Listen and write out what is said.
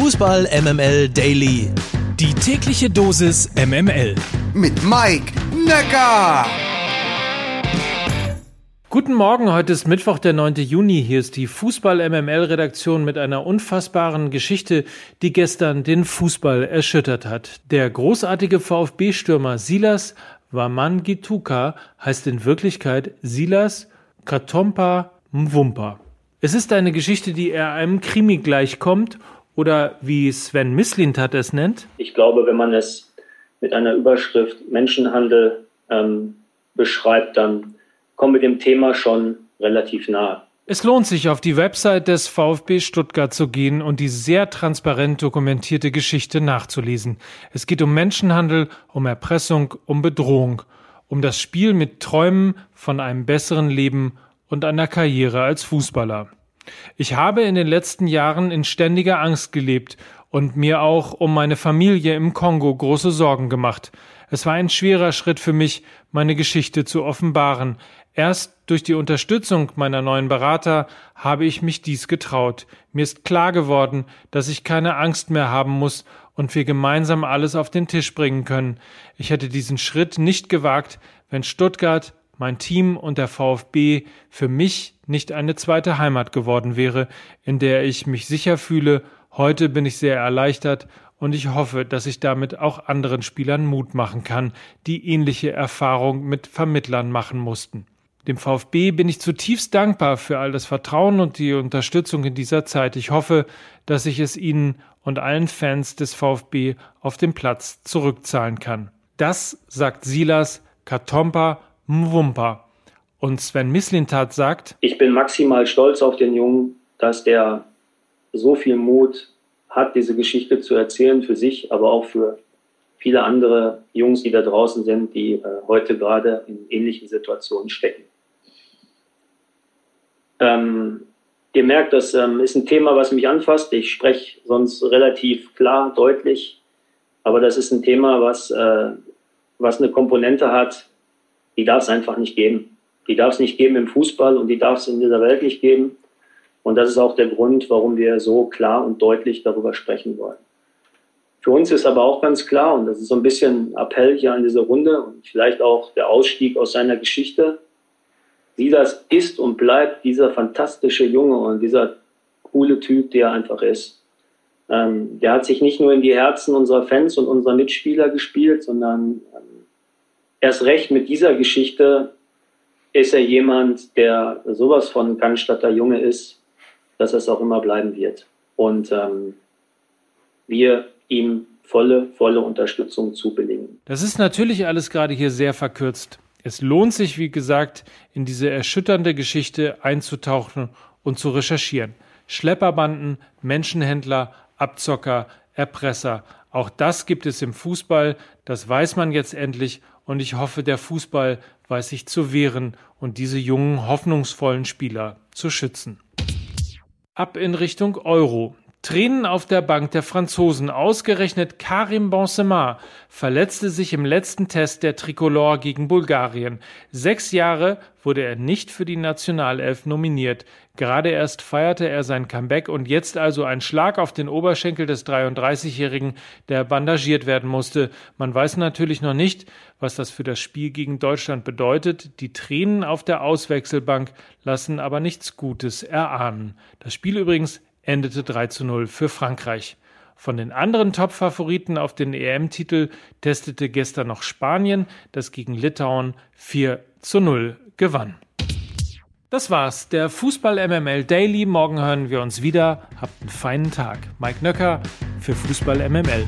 Fußball MML Daily. Die tägliche Dosis MML. Mit Mike Necker. Guten Morgen, heute ist Mittwoch, der 9. Juni. Hier ist die Fußball-MML-Redaktion mit einer unfassbaren Geschichte, die gestern den Fußball erschüttert hat. Der großartige VfB-Stürmer Silas Wamangituka heißt in Wirklichkeit Silas Katompa Mwumpa. Es ist eine Geschichte, die eher einem Krimi gleichkommt oder wie Sven Mislintat es nennt. Ich glaube, wenn man es mit einer Überschrift Menschenhandel ähm, beschreibt, dann kommen wir dem Thema schon relativ nahe. Es lohnt sich, auf die Website des VfB Stuttgart zu gehen und die sehr transparent dokumentierte Geschichte nachzulesen. Es geht um Menschenhandel, um Erpressung, um Bedrohung, um das Spiel mit Träumen von einem besseren Leben und einer Karriere als Fußballer. Ich habe in den letzten Jahren in ständiger Angst gelebt und mir auch um meine Familie im Kongo große Sorgen gemacht. Es war ein schwerer Schritt für mich, meine Geschichte zu offenbaren. Erst durch die Unterstützung meiner neuen Berater habe ich mich dies getraut. Mir ist klar geworden, dass ich keine Angst mehr haben muss und wir gemeinsam alles auf den Tisch bringen können. Ich hätte diesen Schritt nicht gewagt, wenn Stuttgart, mein Team und der VfB für mich nicht eine zweite Heimat geworden wäre, in der ich mich sicher fühle. Heute bin ich sehr erleichtert und ich hoffe, dass ich damit auch anderen Spielern Mut machen kann, die ähnliche Erfahrung mit Vermittlern machen mussten. Dem VfB bin ich zutiefst dankbar für all das Vertrauen und die Unterstützung in dieser Zeit. Ich hoffe, dass ich es Ihnen und allen Fans des VfB auf dem Platz zurückzahlen kann. Das sagt Silas Katompa Mwumpa. Und Sven Mislintat sagt, ich bin maximal stolz auf den Jungen, dass der so viel Mut hat, diese Geschichte zu erzählen für sich, aber auch für viele andere Jungs, die da draußen sind, die äh, heute gerade in ähnlichen Situationen stecken. Ähm, ihr merkt, das ähm, ist ein Thema, was mich anfasst. Ich spreche sonst relativ klar, deutlich, aber das ist ein Thema, was, äh, was eine Komponente hat, die darf es einfach nicht geben. Die darf es nicht geben im Fußball und die darf es in dieser Welt nicht geben. Und das ist auch der Grund, warum wir so klar und deutlich darüber sprechen wollen. Für uns ist aber auch ganz klar, und das ist so ein bisschen Appell hier an diese Runde und vielleicht auch der Ausstieg aus seiner Geschichte, Silas ist und bleibt dieser fantastische Junge und dieser coole Typ, der er einfach ist. Ähm, der hat sich nicht nur in die Herzen unserer Fans und unserer Mitspieler gespielt, sondern ähm, erst recht mit dieser Geschichte ist er jemand, der sowas von Cannstatter Junge ist, dass es auch immer bleiben wird. Und ähm, wir ihm volle, volle Unterstützung zubilligen. Das ist natürlich alles gerade hier sehr verkürzt. Es lohnt sich, wie gesagt, in diese erschütternde Geschichte einzutauchen und zu recherchieren. Schlepperbanden, Menschenhändler, Abzocker, Erpresser. Auch das gibt es im Fußball, das weiß man jetzt endlich und ich hoffe, der Fußball weiß sich zu wehren und diese jungen, hoffnungsvollen Spieler zu schützen. Ab in Richtung Euro. Tränen auf der Bank der Franzosen. Ausgerechnet Karim Benzema verletzte sich im letzten Test der Tricolore gegen Bulgarien. Sechs Jahre wurde er nicht für die Nationalelf nominiert. Gerade erst feierte er sein Comeback und jetzt also ein Schlag auf den Oberschenkel des 33-Jährigen, der bandagiert werden musste. Man weiß natürlich noch nicht, was das für das Spiel gegen Deutschland bedeutet. Die Tränen auf der Auswechselbank lassen aber nichts Gutes erahnen. Das Spiel übrigens endete 3 zu 0 für Frankreich. Von den anderen Top-Favoriten auf den EM-Titel testete gestern noch Spanien, das gegen Litauen 4 zu 0 gewann. Das war's, der Fußball MML Daily. Morgen hören wir uns wieder. Habt einen feinen Tag. Mike Nöcker für Fußball MML.